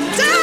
the day.